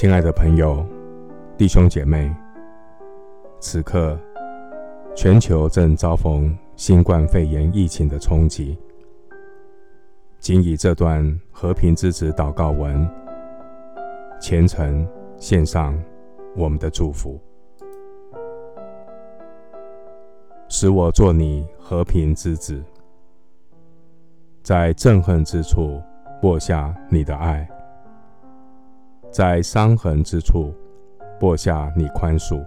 亲爱的朋友、弟兄姐妹，此刻全球正遭逢新冠肺炎疫情的冲击，谨以这段和平之子祷告文，虔诚献上我们的祝福，使我做你和平之子，在憎恨之处播下你的爱。在伤痕之处播下你宽恕，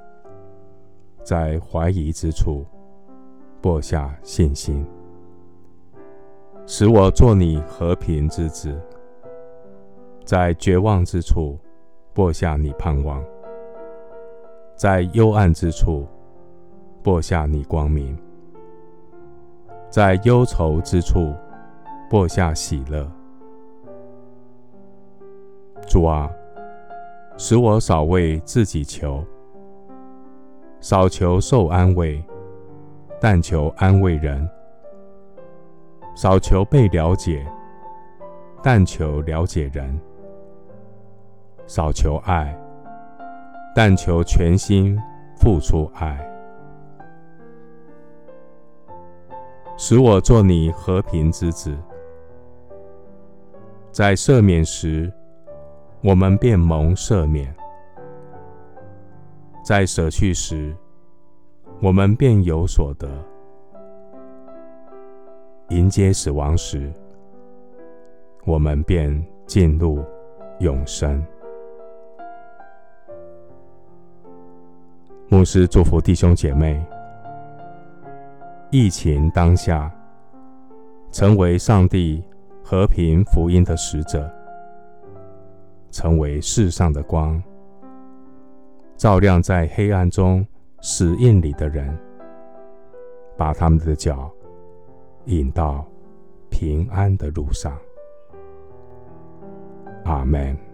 在怀疑之处播下信心，使我做你和平之子。在绝望之处播下你盼望，在幽暗之处播下你光明，在忧愁之处播下喜乐。主啊！使我少为自己求，少求受安慰，但求安慰人；少求被了解，但求了解人；少求爱，但求全心付出爱。使我做你和平之子，在赦免时。我们便蒙赦免，在舍去时，我们便有所得；迎接死亡时，我们便进入永生。牧师祝福弟兄姐妹：疫情当下，成为上帝和平福音的使者。成为世上的光，照亮在黑暗中死印里的人，把他们的脚引到平安的路上。阿门。